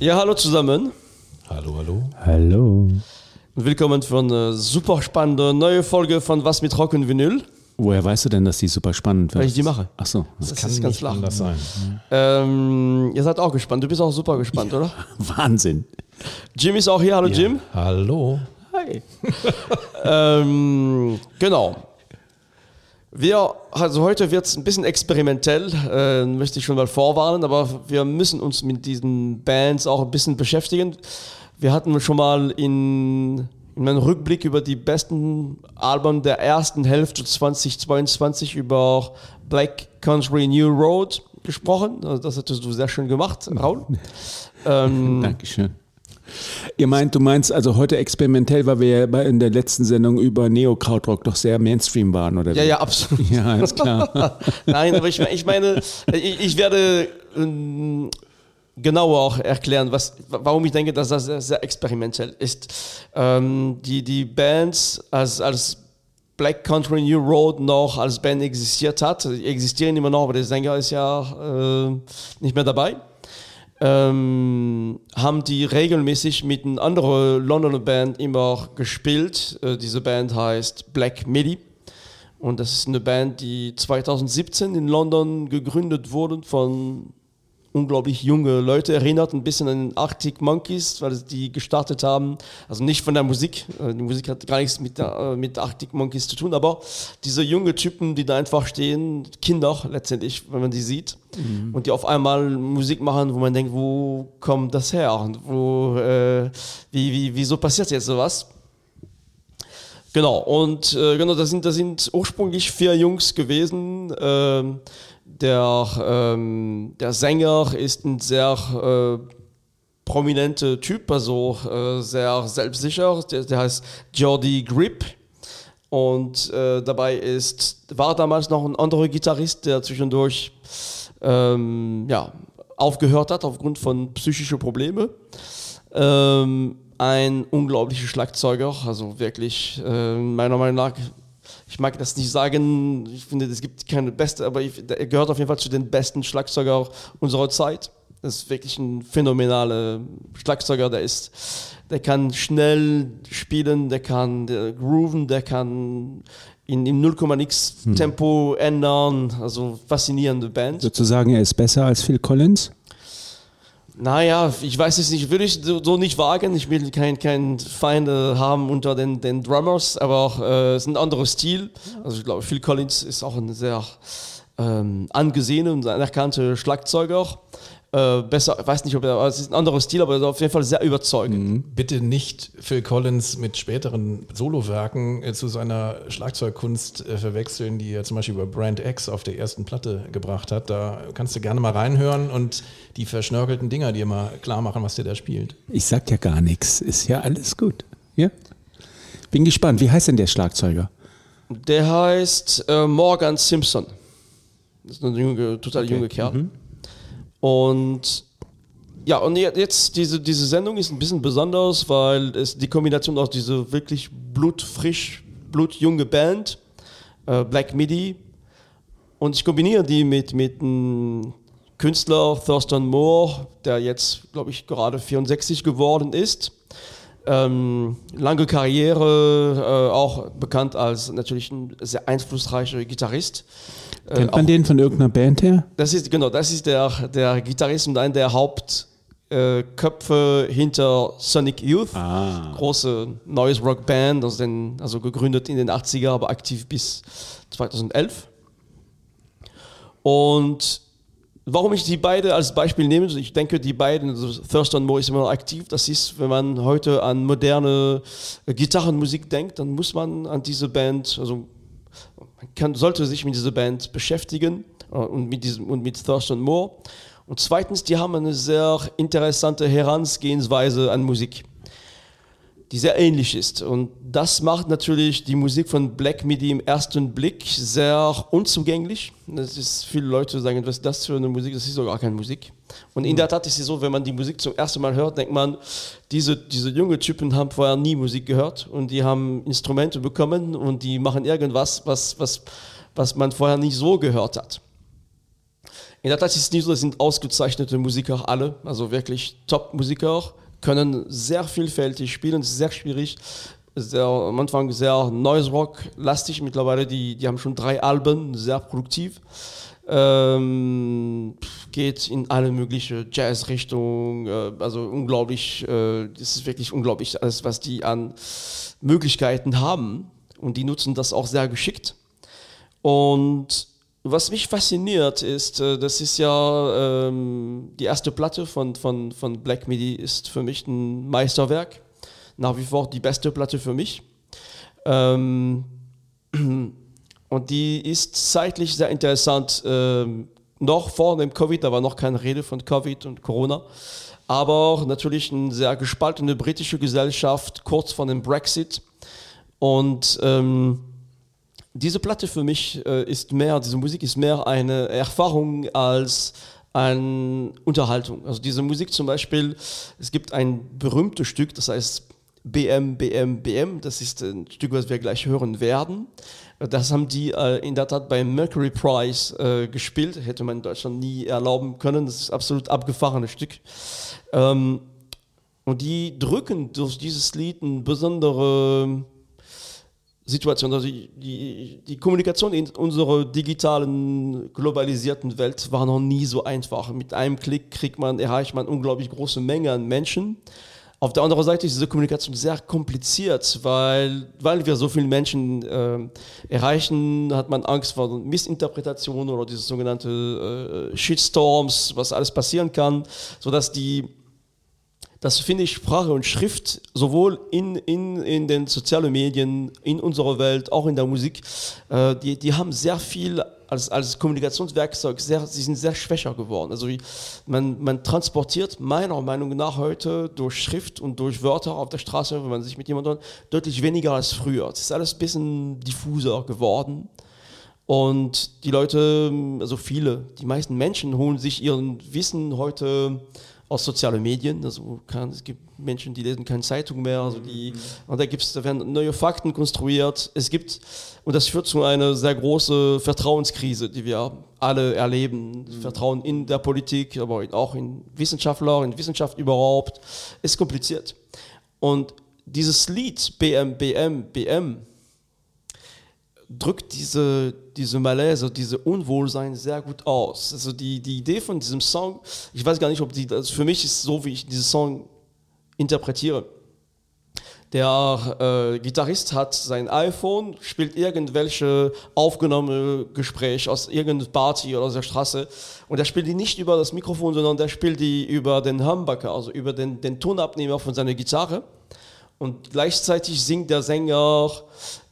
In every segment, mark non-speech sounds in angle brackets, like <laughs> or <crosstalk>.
Ja, hallo zusammen. Hallo, hallo. Hallo. Willkommen für eine super spannende neue Folge von Was mit Rock und Vinyl. Woher weißt du denn, dass die super spannend wird? Weil ich die mache. Ach so. Das, Kann ist ganz nicht klar. anders sein. Ähm, ihr seid auch gespannt. Du bist auch super gespannt, oder? <laughs> Wahnsinn. Jim ist auch hier. Hallo Jim. Hallo. Hi. <laughs> ähm, genau. Wir, also heute wird es ein bisschen experimentell, äh, möchte ich schon mal vorwarnen, aber wir müssen uns mit diesen Bands auch ein bisschen beschäftigen. Wir hatten schon mal in, in einem Rückblick über die besten Alben der ersten Hälfte 2022 über Black Country New Road gesprochen. Also das hattest du sehr schön gemacht, Raul. <laughs> ähm, Dankeschön. Ihr meint, du meinst also heute experimentell, weil wir ja in der letzten Sendung über Neo-Krautrock doch sehr Mainstream waren, oder ja, wie? ja, absolut. Ja, ist klar. <laughs> Nein, aber ich, ich meine, ich, ich werde ähm, genauer auch erklären, was, warum ich denke, dass das sehr, sehr experimentell ist. Ähm, die, die Bands als, als Black Country New Road noch als Band existiert hat, die existieren immer noch, aber der Sänger ist ja äh, nicht mehr dabei. Ähm, haben die regelmäßig mit einer anderen Londoner Band immer gespielt. Äh, diese Band heißt Black Midi. Und das ist eine Band, die 2017 in London gegründet wurde von unglaublich junge Leute. Erinnert ein bisschen an Arctic Monkeys, weil die gestartet haben. Also nicht von der Musik. äh, Die Musik hat gar nichts mit, der, äh, mit Arctic Monkeys zu tun, aber diese junge Typen, die da einfach stehen, Kinder letztendlich, wenn man die sieht, und die auf einmal Musik machen, wo man denkt, wo kommt das her? Und wo, äh, wie, wie, wieso passiert jetzt sowas? Genau, und äh, genau, das sind, sind ursprünglich vier Jungs gewesen. Ähm, der, ähm, der Sänger ist ein sehr äh, prominenter Typ, also äh, sehr selbstsicher. Der, der heißt Jordi Grip. Und äh, dabei ist, war damals noch ein anderer Gitarrist, der zwischendurch ähm, ja, aufgehört hat aufgrund von psychischen Problemen. Ähm, ein unglaublicher Schlagzeuger, also wirklich, äh, meiner Meinung nach, ich mag das nicht sagen, ich finde, es gibt keine beste, aber ich, er gehört auf jeden Fall zu den besten Schlagzeugern unserer Zeit. Das ist wirklich ein phänomenaler Schlagzeuger, der ist, der kann schnell spielen, der kann der grooven, der kann in, im 0, nix Tempo ändern, also faszinierende Band. Sozusagen, er ist besser als Phil Collins? Naja, ich weiß es nicht, würde ich so, so nicht wagen. Ich will kein, kein Feinde haben unter den, den Drummers, aber äh, es ist ein anderer Stil. Also ich glaube, Phil Collins ist auch ein sehr ähm, angesehener und anerkannter Schlagzeuger. Äh, besser, ich weiß nicht, ob er, es ist ein anderer Stil, aber er ist auf jeden Fall sehr überzeugend. Bitte nicht Phil Collins mit späteren Solowerken äh, zu seiner Schlagzeugkunst äh, verwechseln, die er zum Beispiel über Brand X auf der ersten Platte gebracht hat. Da kannst du gerne mal reinhören und die verschnörkelten Dinger dir mal klar machen, was der da spielt. Ich sag ja gar nichts. Ist ja alles gut. Ja? Bin gespannt. Wie heißt denn der Schlagzeuger? Der heißt äh, Morgan Simpson. Das ist ein junge, total junger Kerl. Und ja, und je- jetzt diese, diese Sendung ist ein bisschen besonders, weil es die Kombination aus dieser wirklich blutfrisch, blutjunge Band, äh, Black Midi, und ich kombiniere die mit, mit einem Künstler, Thurston Moore, der jetzt, glaube ich, gerade 64 geworden ist. Ähm, lange Karriere, äh, auch bekannt als natürlich ein sehr einflussreicher Gitarrist. Äh, Kennt auch- man den von irgendeiner Band her? das ist genau, das ist der, der Gitarrist und einer der Hauptköpfe äh, hinter Sonic Youth. Ah. Große neues Rockband, also, den, also gegründet in den 80er, aber aktiv bis 2011. Und warum ich die beide als Beispiel nehme, ich denke, die beiden, also Thurston Moore ist immer noch aktiv. Das ist, wenn man heute an moderne äh, Gitarrenmusik denkt, dann muss man an diese Band, also man kann, sollte sich mit dieser Band beschäftigen äh, und mit, diesem, und mit Thurston Moore. Und zweitens, die haben eine sehr interessante Herangehensweise an Musik. Die sehr ähnlich ist. Und das macht natürlich die Musik von Black Midi im ersten Blick sehr unzugänglich. Das ist, viele Leute sagen, was ist das für eine Musik? Das ist sogar keine Musik. Und in der Tat ist es so, wenn man die Musik zum ersten Mal hört, denkt man, diese, diese junge Typen haben vorher nie Musik gehört und die haben Instrumente bekommen und die machen irgendwas, was, was, was man vorher nicht so gehört hat. In der Tat ist es nicht so, das sind ausgezeichnete Musiker alle, also wirklich Top-Musiker können sehr vielfältig spielen, sehr schwierig. Sehr, am Anfang sehr Noise Rock lastig, mittlerweile die, die haben schon drei Alben, sehr produktiv. Ähm, geht in alle möglichen Jazz-Richtungen, äh, also unglaublich, äh, das ist wirklich unglaublich, alles, was die an Möglichkeiten haben und die nutzen das auch sehr geschickt. Und was mich fasziniert ist, äh, das ist ja ähm, die erste Platte von, von, von Black Midi ist für mich ein Meisterwerk. Nach wie vor die beste Platte für mich. Ähm, <clears throat> und die ist zeitlich sehr interessant. Ähm, noch vor dem Covid, war noch keine Rede von Covid und Corona. Aber natürlich eine sehr gespaltene britische Gesellschaft kurz vor dem Brexit. Und ähm, diese Platte für mich äh, ist mehr, diese Musik ist mehr eine Erfahrung als eine Unterhaltung. Also diese Musik zum Beispiel, es gibt ein berühmtes Stück, das heißt BM, BM, BM, das ist ein Stück, was wir gleich hören werden. Das haben die äh, in der Tat beim Mercury Prize äh, gespielt, hätte man in Deutschland nie erlauben können, das ist absolut abgefahrenes Stück. Ähm, und die drücken durch dieses Lied eine besondere Situation. Also die, die, Kommunikation in unserer digitalen, globalisierten Welt war noch nie so einfach. Mit einem Klick kriegt man, erreicht man unglaublich große Menge an Menschen. Auf der anderen Seite ist diese Kommunikation sehr kompliziert, weil, weil wir so viele Menschen äh, erreichen, hat man Angst vor Missinterpretationen oder diese sogenannte äh, Shitstorms, was alles passieren kann, sodass die dass finde ich Sprache und Schrift sowohl in, in, in den sozialen Medien, in unserer Welt, auch in der Musik, äh, die, die haben sehr viel als, als Kommunikationswerkzeug, sehr, sie sind sehr schwächer geworden. Also man, man transportiert meiner Meinung nach heute durch Schrift und durch Wörter auf der Straße, wenn man sich mit jemandem deutlich weniger als früher. Es ist alles ein bisschen diffuser geworden. Und die Leute, also viele, die meisten Menschen holen sich ihren Wissen heute aus sozialen Medien. Also kann, es gibt Menschen, die lesen keine Zeitung mehr. Also die, und da, gibt's, da werden neue Fakten konstruiert. Es gibt, und das führt zu einer sehr großen Vertrauenskrise, die wir alle erleben. Mhm. Vertrauen in der Politik, aber auch in Wissenschaftler, in Wissenschaft überhaupt, ist kompliziert. Und dieses Lied BM, BM, BM, drückt diese, diese Malaise, diese Unwohlsein sehr gut aus. Also die, die Idee von diesem Song, ich weiß gar nicht, ob die, also für mich ist so, wie ich diesen Song interpretiere. Der äh, Gitarrist hat sein iPhone, spielt irgendwelche aufgenommene Gespräche aus irgendeiner Party oder aus der Straße und er spielt die nicht über das Mikrofon, sondern der spielt die über den Humbucker, also über den, den Tonabnehmer von seiner Gitarre. Und gleichzeitig singt der Sänger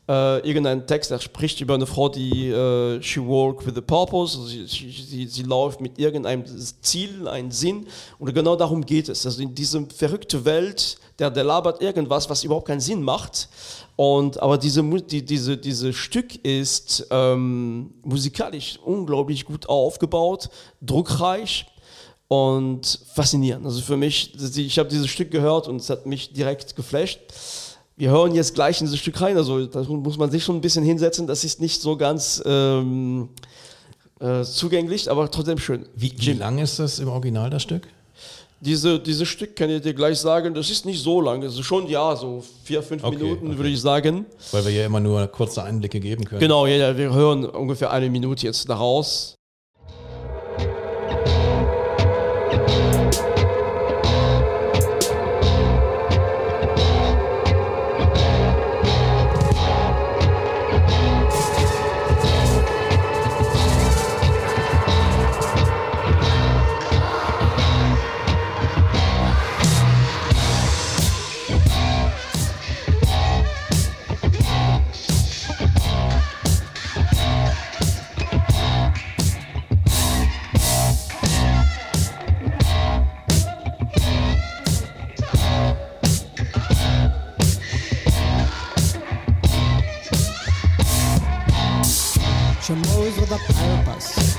äh, irgendein Text, er spricht über eine Frau, die äh, she walk with a purpose, also sie, sie, sie, läuft mit irgendeinem Ziel, einem Sinn und genau darum geht es. Also in dieser verrückten Welt, der, der labert irgendwas, was überhaupt keinen Sinn macht. Und, aber diese, die, diese, dieses Stück ist ähm, musikalisch unglaublich gut aufgebaut, druckreich und faszinierend. Also für mich, ich habe dieses Stück gehört und es hat mich direkt geflasht wir hören jetzt gleich in dieses Stück rein. Also da muss man sich schon ein bisschen hinsetzen. Das ist nicht so ganz ähm, äh, zugänglich, aber trotzdem schön. Wie, wie lang ist das im Original, das Stück? Diese, dieses Stück kann ich dir gleich sagen, das ist nicht so lang. Das ist schon, ja, so vier, fünf okay, Minuten, okay. würde ich sagen. Weil wir ja immer nur kurze Einblicke geben können. Genau, ja, wir hören ungefähr eine Minute jetzt daraus. Moves with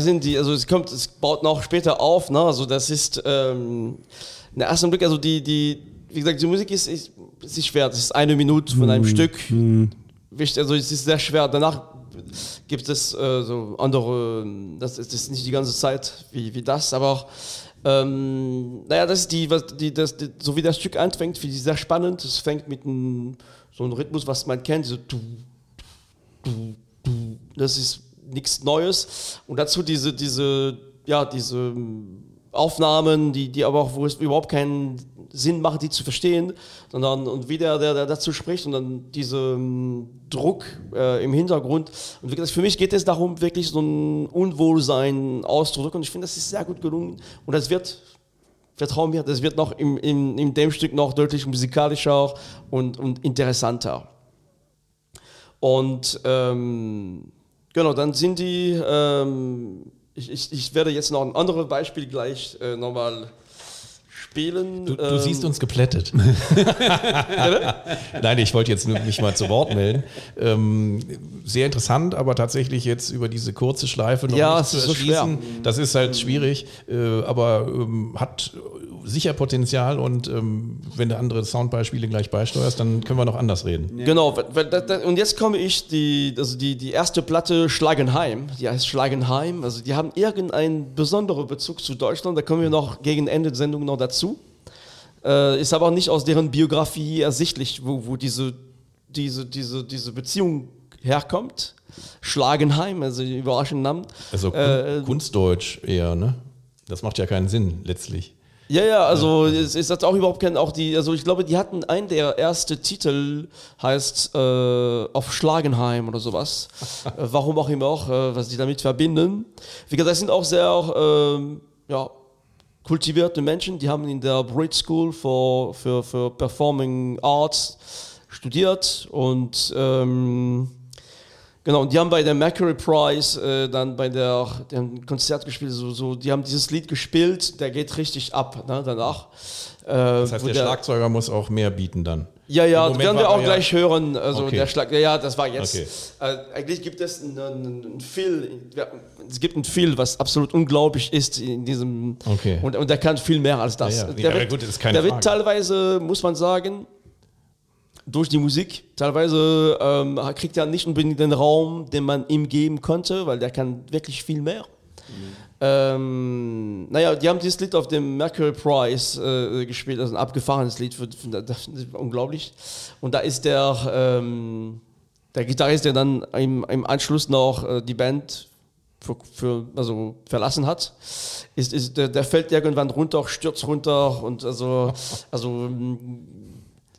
da sind die, also es kommt, es baut noch später auf, ne? Also das ist ähm, in ersten Blick, also die, die, wie gesagt, die Musik ist, ist, ist schwer. Das ist eine Minute von einem Stück. Wichtig, also es ist sehr schwer. Danach gibt es äh, so andere, das ist, das ist nicht die ganze Zeit wie, wie das, aber auch, ähm, naja, das ist die, was, die, das, die, so wie das Stück anfängt, finde ich sehr spannend. Es fängt mit einem, so einem Rhythmus, was man kennt, so du, du, du. Das ist nichts Neues. Und dazu diese, diese, ja, diese ähm, Aufnahmen, die, die aber auch, wo es überhaupt keinen Sinn macht, die zu verstehen, sondern und wie der, der, der dazu spricht und dann dieser Druck äh, im Hintergrund. Und gesagt, für mich geht es darum, wirklich so ein Unwohlsein auszudrücken. Und ich finde, das ist sehr gut gelungen. Und das wird vertrau mir, das wird noch im, im, in dem Stück noch deutlich musikalischer und, und interessanter. Und ähm, genau, dann sind die, ähm, ich, ich, ich werde jetzt noch ein anderes Beispiel gleich äh, nochmal spielen. Du, du Ähm, siehst uns geplättet. <laughs> Nein, ich wollte jetzt nur mich mal zu Wort melden. Ähm, sehr interessant, aber tatsächlich jetzt über diese kurze Schleife noch Ja, nicht zu ist so erschließen. Das ist halt schwierig, äh, aber ähm, hat sicher Potenzial und ähm, wenn du andere Soundbeispiele gleich beisteuerst, dann können wir noch anders reden. Genau, da, da, und jetzt komme ich, die, also die, die erste Platte Schlagenheim, die heißt Schlagenheim, also die haben irgendeinen besonderen Bezug zu Deutschland, da kommen wir noch gegen Ende der Sendung noch dazu. Äh, ist aber auch nicht aus deren Biografie ersichtlich, wo, wo diese, diese, diese, diese Beziehung herkommt. Schlagenheim, also überraschender Namen. Also Äh, Kunstdeutsch eher, ne? Das macht ja keinen Sinn letztlich. Ja, ja, also es ist auch überhaupt kein, auch die, also ich glaube, die hatten einen der erste Titel heißt äh, auf Schlagenheim oder sowas. <laughs> äh, warum auch immer auch, äh, was die damit verbinden. Wie gesagt, das sind auch sehr ähm, ja, kultivierte Menschen, die haben in der Brit School für, für, für Performing Arts studiert und ähm, Genau, und die haben bei der Mercury Prize äh, dann bei der, die haben ein Konzert gespielt, so, so, die haben dieses Lied gespielt, der geht richtig ab ne, danach. Äh, Das heißt, wo der Schlagzeuger muss auch mehr bieten dann. Ja, ja, werden wir auch ja- gleich hören. Also Okay. der Schlag, ja, ja, das war jetzt. Okay. Äh, eigentlich gibt es Phil, ja, es gibt einen Phil, was absolut unglaublich ist in diesem. Okay. Und, und der kann viel mehr als das. Ja, ja. Der, wird, gut, ist keine der wird teilweise, muss man sagen, durch die Musik, teilweise ähm, kriegt er nicht unbedingt den Raum, den man ihm geben konnte, weil der kann wirklich viel mehr. Ähm, naja, die haben dieses Lied auf dem Mercury Prize äh, gespielt, also ein abgefahrenes Lied, für, für, das ist unglaublich. Und da ist der, ähm, der Gitarrist, der dann im, im Anschluss noch äh, die Band für, für, also verlassen hat, ist, ist, der, der fällt irgendwann runter, stürzt runter und also, also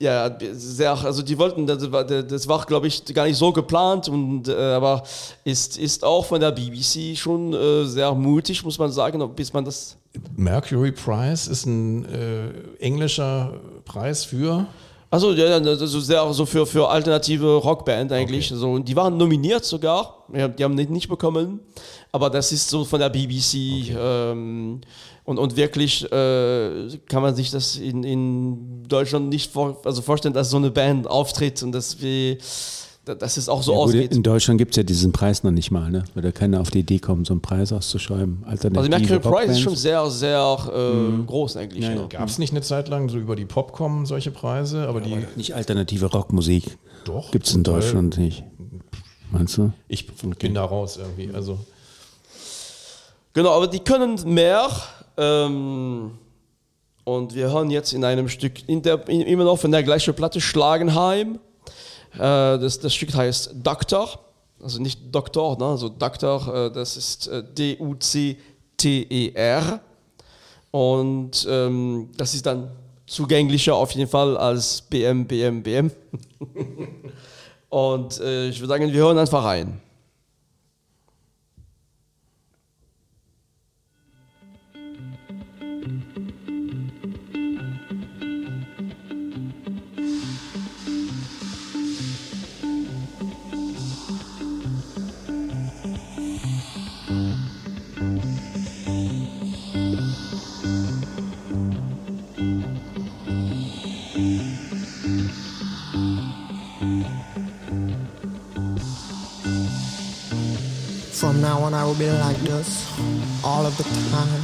ja, sehr, also die wollten, das war, das war glaube ich, gar nicht so geplant, und, äh, aber ist, ist auch von der BBC schon äh, sehr mutig, muss man sagen, bis man das. Mercury Prize ist ein äh, englischer Preis für. Also ja, also sehr so für, für alternative Rockband eigentlich. Okay. So, und die waren nominiert sogar, ja, die haben nicht, nicht bekommen, aber das ist so von der BBC. Ähm, und, und wirklich äh, kann man sich das in, in Deutschland nicht vor, also vorstellen, dass so eine Band auftritt und dass wir, dass es auch so Ja, gut, ausgeht. in Deutschland gibt es ja diesen Preis noch nicht mal, ne? Weil da keiner auf die Idee kommt, so einen Preis auszuschreiben. Alternative Also Mercury Price ist schon sehr, sehr äh, groß eigentlich. Ja, Ja, ja. Gab es nicht eine Zeit lang so über die Popcom solche Preise, aber die. Nicht alternative Rockmusik. Doch, Gibt es in. Deutschland nicht. Meinst du? Ich bin da raus irgendwie. Also Genau, aber die können mehr. Ähm, und wir hören jetzt in einem Stück, in der, in, immer noch von der gleichen Platte, Schlagenheim. Äh, das, das Stück heißt Doktor. also nicht Doktor, ne? also Doktor, äh, das ist äh, D-U-C-T-E-R. Und ähm, das ist dann zugänglicher auf jeden Fall als BM, BM, BM. <laughs> Und äh, ich würde sagen, wir hören einfach rein. I will be like this all of the time.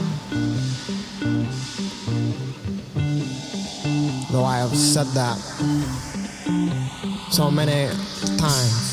Though I have said that so many times.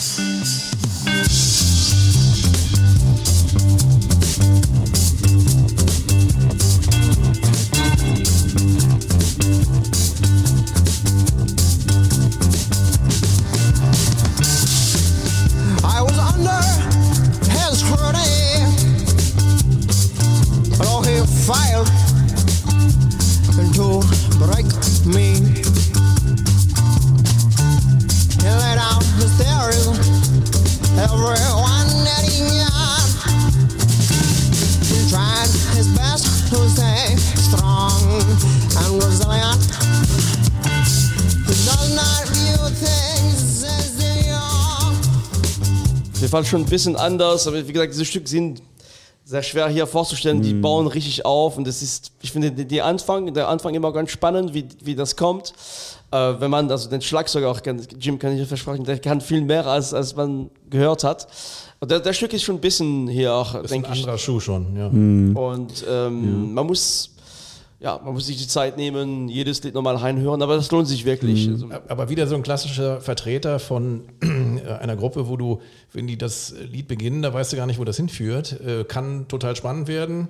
Fall schon ein bisschen anders, aber wie gesagt, diese Stücke sind sehr schwer hier vorzustellen. Die bauen richtig auf und das ist, ich finde, die, Anfang, der Anfang immer ganz spannend, wie, wie das kommt. Äh, wenn man also den Schlagzeuger auch kennt, Jim kann ich versprechen, der kann viel mehr, als, als man gehört hat. Und der, der Stück ist schon ein bisschen hier auch, ein denke ich. anderer Schuh schon, ja. Und ähm, man muss. Ja, man muss sich die Zeit nehmen, jedes Lied nochmal reinhören, aber das lohnt sich wirklich. Also, Aber wieder so ein klassischer Vertreter von äh, einer Gruppe, wo du, wenn die das Lied beginnen, da weißt du gar nicht, wo das hinführt. Äh, Kann total spannend werden.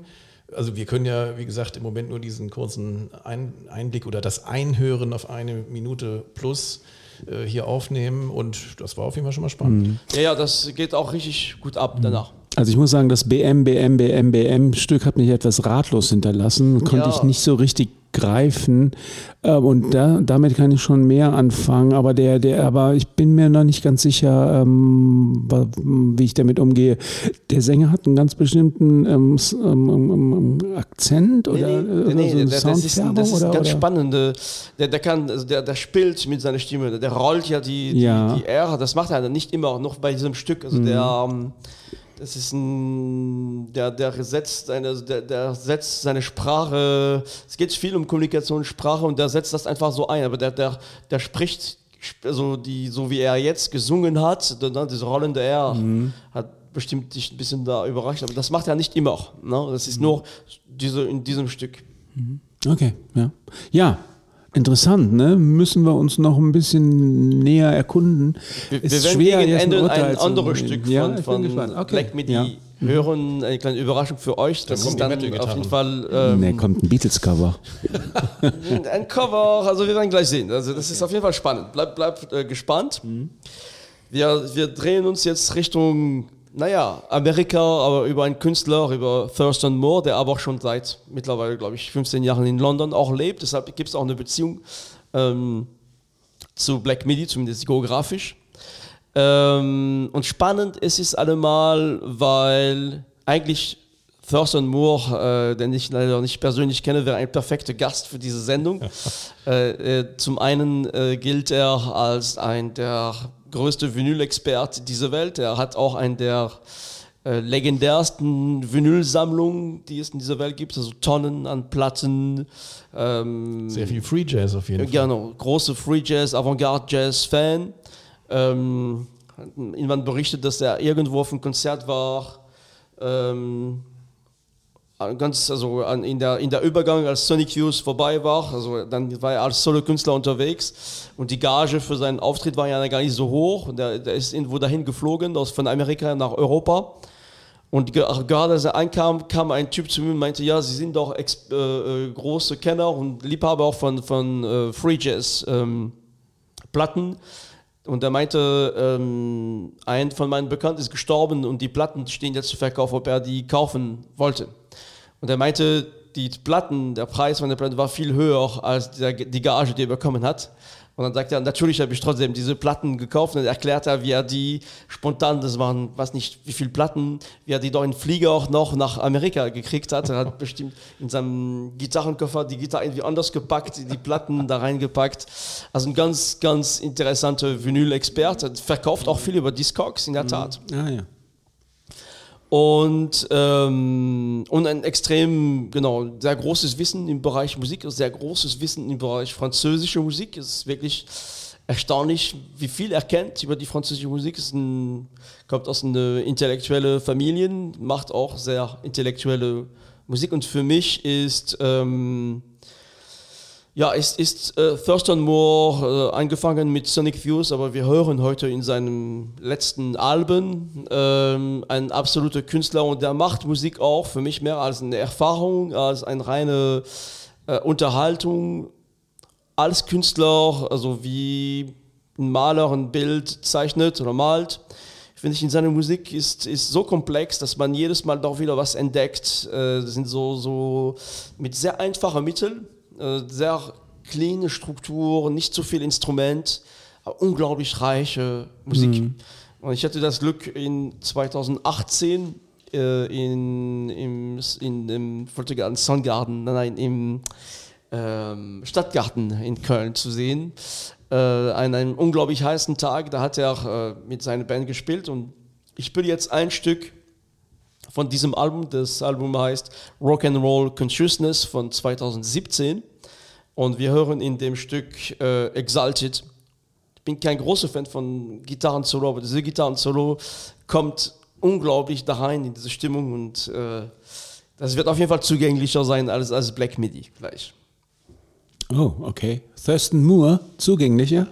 Also wir können ja, wie gesagt, im Moment nur diesen kurzen Ein Einblick oder das Einhören auf eine Minute plus äh, hier aufnehmen und das war auf jeden Fall schon mal spannend. ja, ja, das geht auch richtig gut ab danach. Also ich muss sagen, das BM, BM, BM, BM-Stück hat mich etwas ratlos hinterlassen. Konnte Ja. ich nicht so richtig greifen. Ähm, Und da, damit kann ich schon mehr anfangen. Aber der, der, aber ich bin mir noch nicht ganz sicher, ähm, wie ich damit umgehe. Der Sänger hat einen ganz bestimmten ähm, ähm, Akzent oder, äh, nee, so eine der, das ist, das ist oder, ganz oder? spannende. Der, der kann, also der, der spielt mit seiner Stimme, der rollt ja die, die, Ja. die R, das macht er nicht immer, noch bei diesem Stück. Also der, ähm, das ist ein, der, der setzt eine, der, der setzt seine Sprache, es geht viel um Kommunikation, Sprache und der setzt das einfach so ein, aber der, der, der spricht, also die, so wie er jetzt gesungen hat, dann diese rollende R, hat bestimmt dich ein bisschen da überrascht, aber das macht er nicht immer. Ne? Das ist nur diese, in diesem Stück. Okay, ja. Ja, interessant, ne? Müssen wir uns noch ein bisschen näher erkunden. Wir, Ist wir werden schwer, gegen jetzt Ende ein, zu anderes. Stück Ja, von, ich bin von gespannt. Okay. Black Midi Ja. hören. Eine kleine Überraschung für euch. Das kommen ist dann auf jeden Fall ähm, Ne, kommt ein Beatles-Cover. <laughs> ein Cover. Also wir werden gleich sehen. Also das ist auf jeden Fall spannend. Bleibt bleib, äh, gespannt. Wir, wir drehen uns jetzt Richtung, naja, Amerika, aber über einen Künstler, über Thurston Moore, der aber auch schon seit mittlerweile, glaube ich, 15 Jahren in London auch lebt. Deshalb gibt es auch eine Beziehung ähm, zu Black Midi, zumindest geografisch. Ähm, und spannend ist es allemal, weil eigentlich Thurston Moore, äh, den ich leider nicht persönlich kenne, wäre ein perfekter Gast für diese Sendung. <laughs> äh, äh, zum einen äh, gilt er als ein der größte Vinyl-Experte dieser Welt. Er hat auch einen der äh, legendärsten Vinylsammlungen, die es in dieser Welt gibt, also Tonnen an Platten. Ähm, Sehr viel Free Jazz auf jeden Fall. Genau, große Free Jazz, Avantgarde Jazz Fan. Ähm, irgendwann berichtet, dass er irgendwo auf einem Konzert war. Ähm, ganz, also in, der, in der Übergang, als Sonic Youth vorbei war, also dann war er als Solo-Künstler unterwegs und die Gage für seinen Auftritt war ja gar nicht so hoch. Der, der ist irgendwo dahin geflogen, aus, von Amerika nach Europa. Und ge- gerade als er ankam, kam ein Typ zu mir und meinte, ja, Sie sind doch äh, äh, große Kenner und Liebhaber auch von, von äh, Free Jazz ähm, Platten. Und er meinte, ähm, ein von meinen Bekannten ist gestorben und die Platten stehen jetzt zu Verkauf, ob er die kaufen wollte. Und er meinte, die Platten, der Preis von der Platte war viel höher als die Gage, die er bekommen hat. Und dann sagt er, natürlich habe ich trotzdem diese Platten gekauft und erklärt er, wie er die spontan, das waren, weiß nicht, wie viele Platten, wie er die doch in Flieger auch noch nach Amerika gekriegt hat. Er hat <laughs> bestimmt in seinem Gitarrenkoffer die Gitarre irgendwie anders gepackt, die Platten da reingepackt. Also ein ganz, ganz interessanter Vinyl-Experte. Verkauft auch viel über Discogs, in der Tat. Ah, ja. Und, ähm, und ein extrem, genau, sehr großes Wissen im Bereich Musik, sehr großes Wissen im Bereich französische Musik. Es ist wirklich erstaunlich, wie viel er kennt über die französische Musik. Es ein, kommt aus einer intellektuellen Familie, macht auch sehr intellektuelle Musik. Und für mich ist, ähm, ja, ist, ist äh, Thurston Moore äh, angefangen mit Sonic Views, aber wir hören heute in seinem letzten Album ähm, ein absoluter Künstler und der macht Musik auch für mich mehr als eine Erfahrung, als eine reine äh, Unterhaltung. Als Künstler, also wie ein Maler ein Bild zeichnet oder malt, finde ich in seiner Musik ist, ist so komplex, dass man jedes Mal doch wieder was entdeckt. Äh, sind so, so mit sehr einfachen Mitteln sehr kleine Struktur, nicht zu viel Instrument, aber unglaublich reiche Musik. Und ich hatte das Glück in 2018 äh, in, im, in, im Volksgarten Soundgarten, nein, im ähm, Stadtgarten in Köln zu sehen. Äh, an einem unglaublich heißen Tag, da hat er äh, mit seiner Band gespielt und ich spiele jetzt ein Stück von diesem Album. Das Album heißt Rock and Roll Consciousness von 2017 und wir hören in dem Stück äh, Exalted. Ich bin kein großer Fan von Gitarren-Solo, aber diese Gitarren-Solo kommt unglaublich da rein in diese Stimmung und äh, das wird auf jeden Fall zugänglicher sein als, als Black Midi gleich. Oh, okay. Thurston Moore, zugänglicher.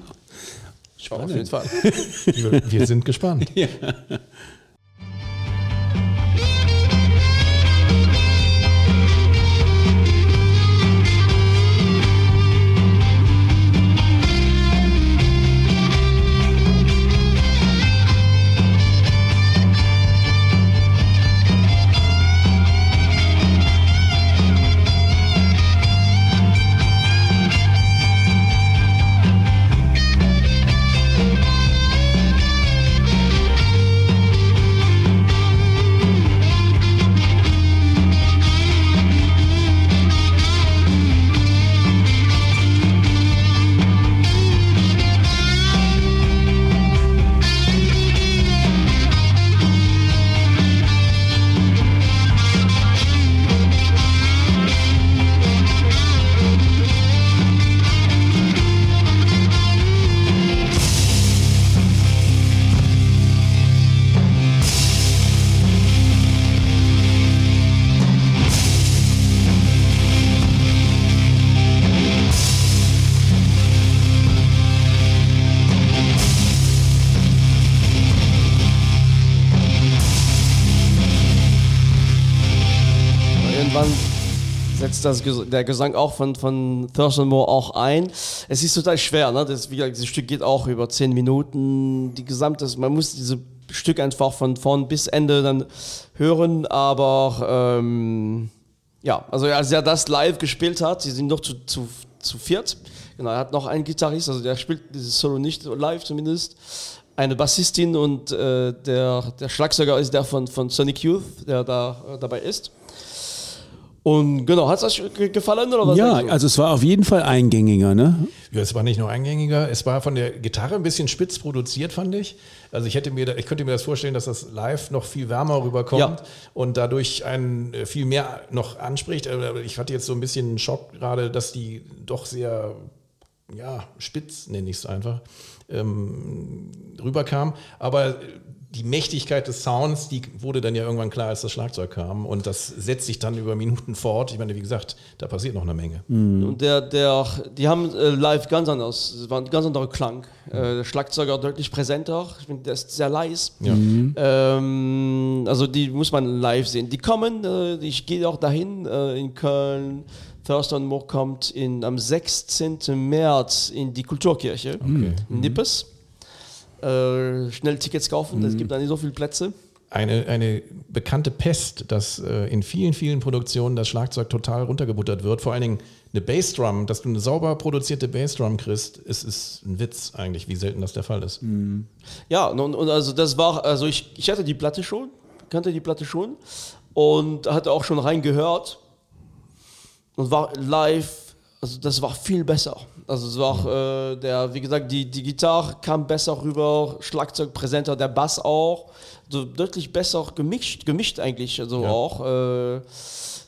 Auf jeden Fall. Wir, wir sind gespannt. <laughs> <laughs> Irgendwann das, der Gesang auch von, von Thurston Moore auch ein. Es ist total schwer, ne? das, wie gesagt, dieses Stück geht auch über zehn Minuten. Die gesamte, man muss dieses Stück einfach von vorn bis Ende dann hören, aber ähm, ja, also als er das live gespielt hat, sie sind noch zu, zu, zu viert. Genau, er hat noch einen Gitarrist, also der spielt dieses Solo nicht live zumindest. Eine Bassistin und äh, der, der Schlagzeuger ist der von, von Sonic Youth, der da äh, dabei ist. Und genau, hat es euch ge- gefallen oder was? Ja, also es war auf jeden Fall eingängiger, ne? Ja, es war nicht nur eingängiger, es war von der Gitarre ein bisschen spitz produziert, fand ich. Also ich hätte mir, da, ich könnte mir das vorstellen, dass das live noch viel wärmer rüberkommt Ja. und dadurch einen äh, viel mehr noch anspricht. Aber Ich hatte jetzt so ein bisschen einen Schock gerade, dass die doch sehr, ja, spitz, nenne ich es einfach, ähm, rüberkam. Aber die Mächtigkeit des Sounds, die wurde dann ja irgendwann klar, als das Schlagzeug kam. Und das setzt sich dann über Minuten fort. Ich meine, wie gesagt, da passiert noch eine Menge. Und der, der, die haben äh, live ganz anders, es war ein ganz anderer Klang. Äh, der Schlagzeuger deutlich präsenter, ich finde, der ist sehr leise. Ja. Ähm, also die muss man live sehen. Die kommen, äh, ich gehe auch dahin in Köln. Thurston Moore kommt in, am 16. März in die Kulturkirche in Nippes. äh, schnell Tickets kaufen. Es gibt da nicht so viele Plätze. Eine, eine bekannte Pest, dass äh, in vielen, vielen Produktionen das Schlagzeug total runtergebuttert wird. Vor allen Dingen eine Bassdrum, dass du eine sauber produzierte Bassdrum kriegst, ist, ist ein Witz eigentlich, wie selten das der Fall ist. Ja, und, und also das war, also ich, ich hatte die Platte schon, kannte die Platte schon und hatte auch schon reingehört und war live, also das war viel besser. Also es war äh, der, wie gesagt, die, die Gitarre kam besser rüber, Schlagzeug präsenter, der Bass auch, so deutlich besser gemischt, gemischt eigentlich, also Ja. auch, äh,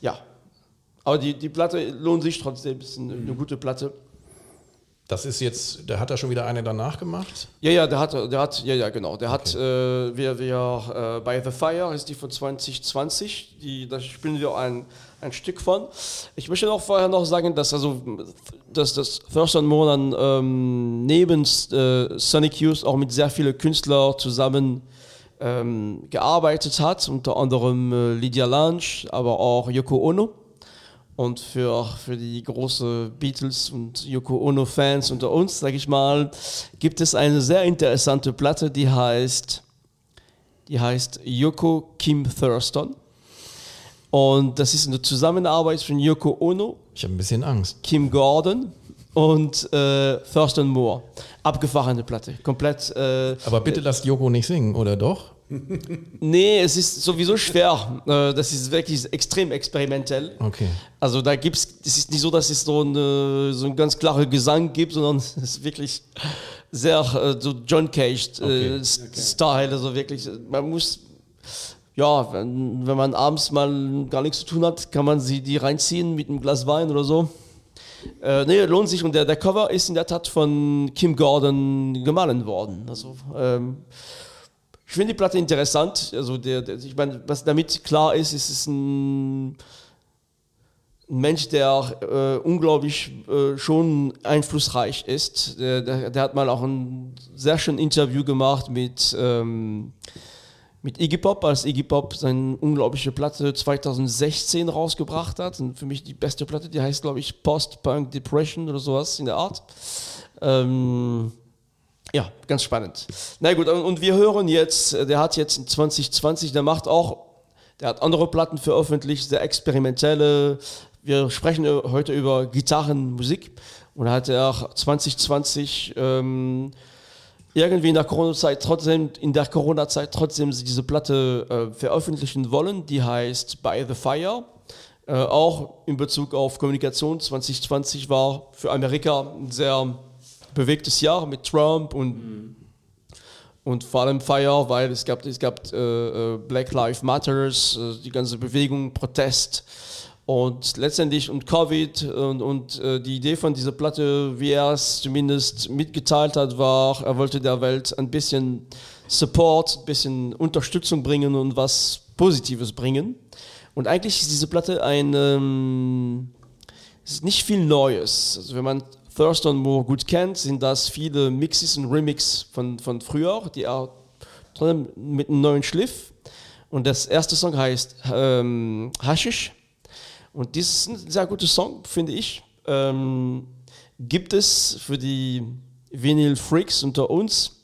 ja. Aber die, die Platte lohnt sich trotzdem, ist eine, eine gute Platte. Das ist jetzt, da hat er schon wieder eine danach gemacht. Ja, ja, der hat, der hat, ja, ja, genau. Der hat, äh, wir, wir, äh, bei The Fire ist die von 2020, die, da spielen wir ein, ein Stück von. Ich möchte auch vorher noch sagen, dass also, dass das Thurston Moore dann ähm, neben äh, Sonic Youth auch mit sehr vielen Künstlern zusammen ähm, gearbeitet hat, unter anderem äh, Lydia Lange, aber auch Yoko Ono. Und für, für die großen Beatles und Yoko Ono-Fans unter uns, sage ich mal, gibt es eine sehr interessante Platte, die heißt, die heißt Yoko Kim Thurston. Und das ist eine Zusammenarbeit von Yoko Ono, Ich habe ein bisschen Angst. Kim Gordon und äh, Thurston Moore. Abgefahrene Platte. Komplett. Äh, Aber bitte lasst Joko nicht singen, oder doch? <laughs> nee, es ist sowieso schwer. Äh, das ist wirklich extrem experimentell. Okay. Also da gibt es, es ist nicht so, dass es so, eine, so einen ganz klaren Gesang gibt, sondern <laughs> es ist wirklich sehr äh, so John Cage äh, Okay. Style, also wirklich, man muss, ja, wenn, wenn man abends mal gar nichts zu tun hat, kann man sie die reinziehen mit einem Glas Wein oder so. Äh, nee, lohnt sich und der, der Cover ist in der Tat von Kim Gordon gemahlen worden. Also ähm, ich finde die Platte interessant. Also der, der, ich meine, was damit klar ist, ist es ein, ein Mensch, der äh, unglaublich äh, schon einflussreich ist. Der, der, der hat mal auch ein sehr schönes Interview gemacht mit, ähm, mit Iggy Pop, als Iggy Pop seine unglaubliche Platte 2016 rausgebracht hat. Und für mich die beste Platte, die heißt, glaube ich, Post-Punk Depression oder sowas in der Art. Ähm, ja, ganz spannend. Na gut, und wir hören jetzt, äh, der hat jetzt in 2020, der macht auch, der hat andere Platten veröffentlicht, sehr experimentelle. Wir sprechen heute über Gitarrenmusik und da hat er auch 2020 ähm, irgendwie in der Corona-Zeit trotzdem, in der Corona-Zeit trotzdem diese Platte äh, veröffentlichen wollen, die heißt By the Fire. Äh, auch in Bezug auf Kommunikation. 2020 war für Amerika ein sehr bewegtes Jahr mit Trump und, und vor allem Fire, weil es gab, es gab äh, äh, Black Lives Matters, äh, die ganze Bewegung, Protest und letztendlich und Covid und, und äh, die Idee von dieser Platte, wie er es zumindest mitgeteilt hat, war, er wollte der Welt ein bisschen Support, ein bisschen Unterstützung bringen und was Positives bringen. Und eigentlich ist diese Platte ein, ähm, ist nicht viel Neues. Also wenn man Thurston Moore gut kennt, sind das viele Mixes und Remix von, von früher, die trotzdem mit einem neuen Schliff. Und das erste Song heißt ähm, Hashish. Und das ist ein sehr guter Song, finde ich. Ähm, gibt es für die Vinyl-Freaks unter uns,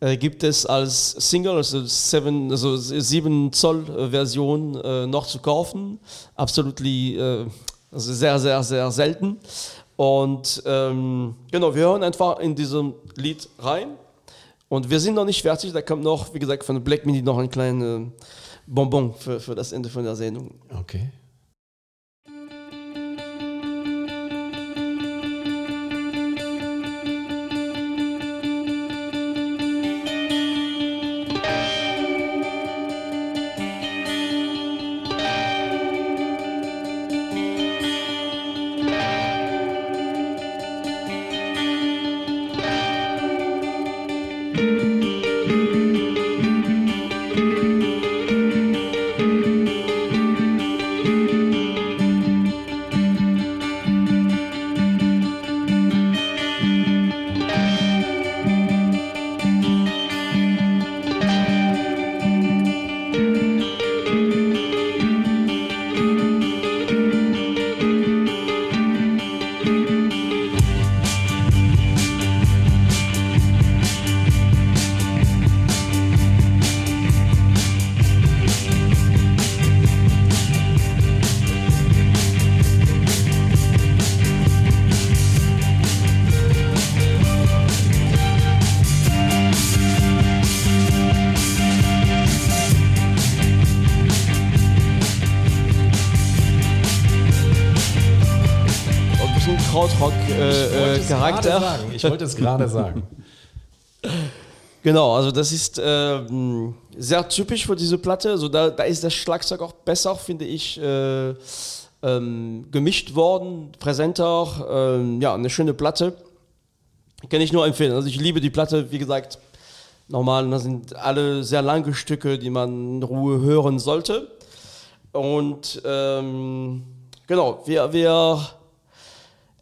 äh, gibt es als Single, also 7 also 7 Zoll äh, Version äh, noch zu kaufen. Absolut äh, also sehr, sehr, sehr selten. Und ähm, genau, wir hören einfach in diesem Lied rein. Und wir sind noch nicht fertig, da kommt noch, wie gesagt, von Black Midi noch ein kleines Bonbon für, für das Ende von der Sendung. Okay. Gerade sagen. Ich wollte es gerade sagen. <laughs> Genau, also das ist ähm, sehr typisch für diese Platte. Also da, da ist das Schlagzeug auch besser, finde ich, äh, ähm, gemischt worden, präsenter. Ähm, ja, eine schöne Platte. Kann ich nur empfehlen. Also ich liebe die Platte, wie gesagt, normal, das sind alle sehr lange Stücke, die man in Ruhe hören sollte. Und ähm, genau, wir, wir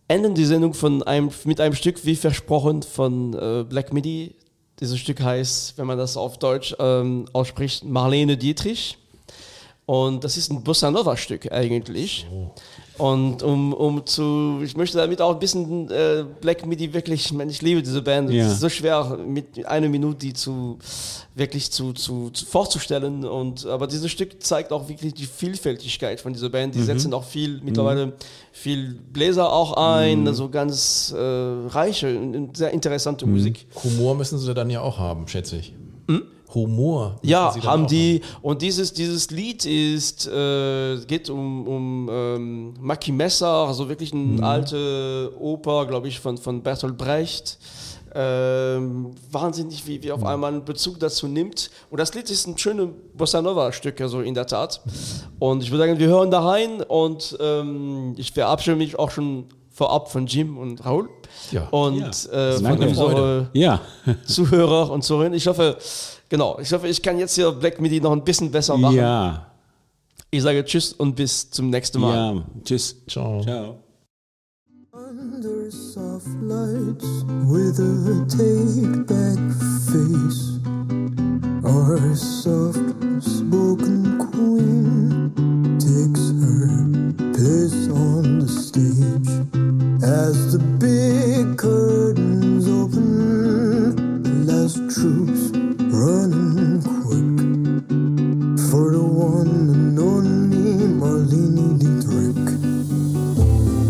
enden die Sendung von einem, mit einem Stück, wie versprochen, von äh, Black Midi. Dieses Stück heißt, wenn man das auf Deutsch ähm, ausspricht, Marlene Dietrich. Und das ist ein Bossa Nova Stück eigentlich. Und um, um zu, ich möchte damit auch ein bisschen äh, Black Midi wirklich, ich meine, ich liebe diese Band. Ja. Es ist so schwer, mit einer Minute die zu wirklich zu, zu, zu vorzustellen. Und aber dieses Stück zeigt auch wirklich die Vielfältigkeit von dieser Band. Die setzen auch viel mittlerweile viel Bläser auch ein, also ganz äh, reiche, und sehr interessante Musik. Humor müssen sie dann ja auch haben, schätze ich. Humor. Ja, haben die. Und dieses, dieses Lied ist, äh, geht um, um ähm, Maki Messer, also wirklich eine alte Oper, glaube ich, von, von Bertolt Brecht. Ähm, wahnsinnig, wie, wie auf einmal einen Bezug dazu nimmt. Und das Lied ist ein schönes Bossa Nova-Stück, also in der Tat. Und ich würde sagen, wir hören da rein und ähm, ich verabschiede mich auch schon vorab von Jim und Raoul. Ja. Und äh, von unseren Ja, <laughs> Zuhörer und Zuhörerinnen. Ich hoffe, genau, ich hoffe, ich kann jetzt hier Black Midi noch ein bisschen besser machen. ja, Ich sage Tschüss und bis zum nächsten Mal. ja. Tschüss. Ciao. Ciao. Under soft lights with a take back face. Our soft spoken queen takes her place on the stage. As the big curtains open, the last troops running quick for the one and only Marlene Dietrich.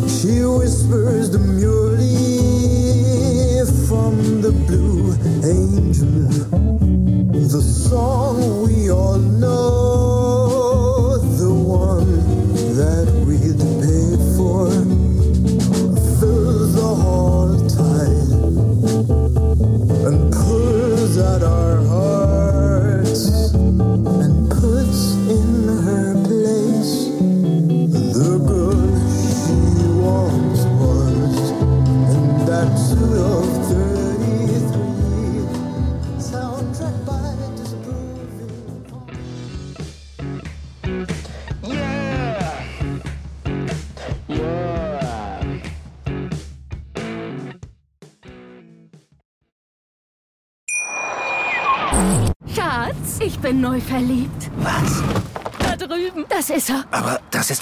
She whispers demurely from the blue angel, the song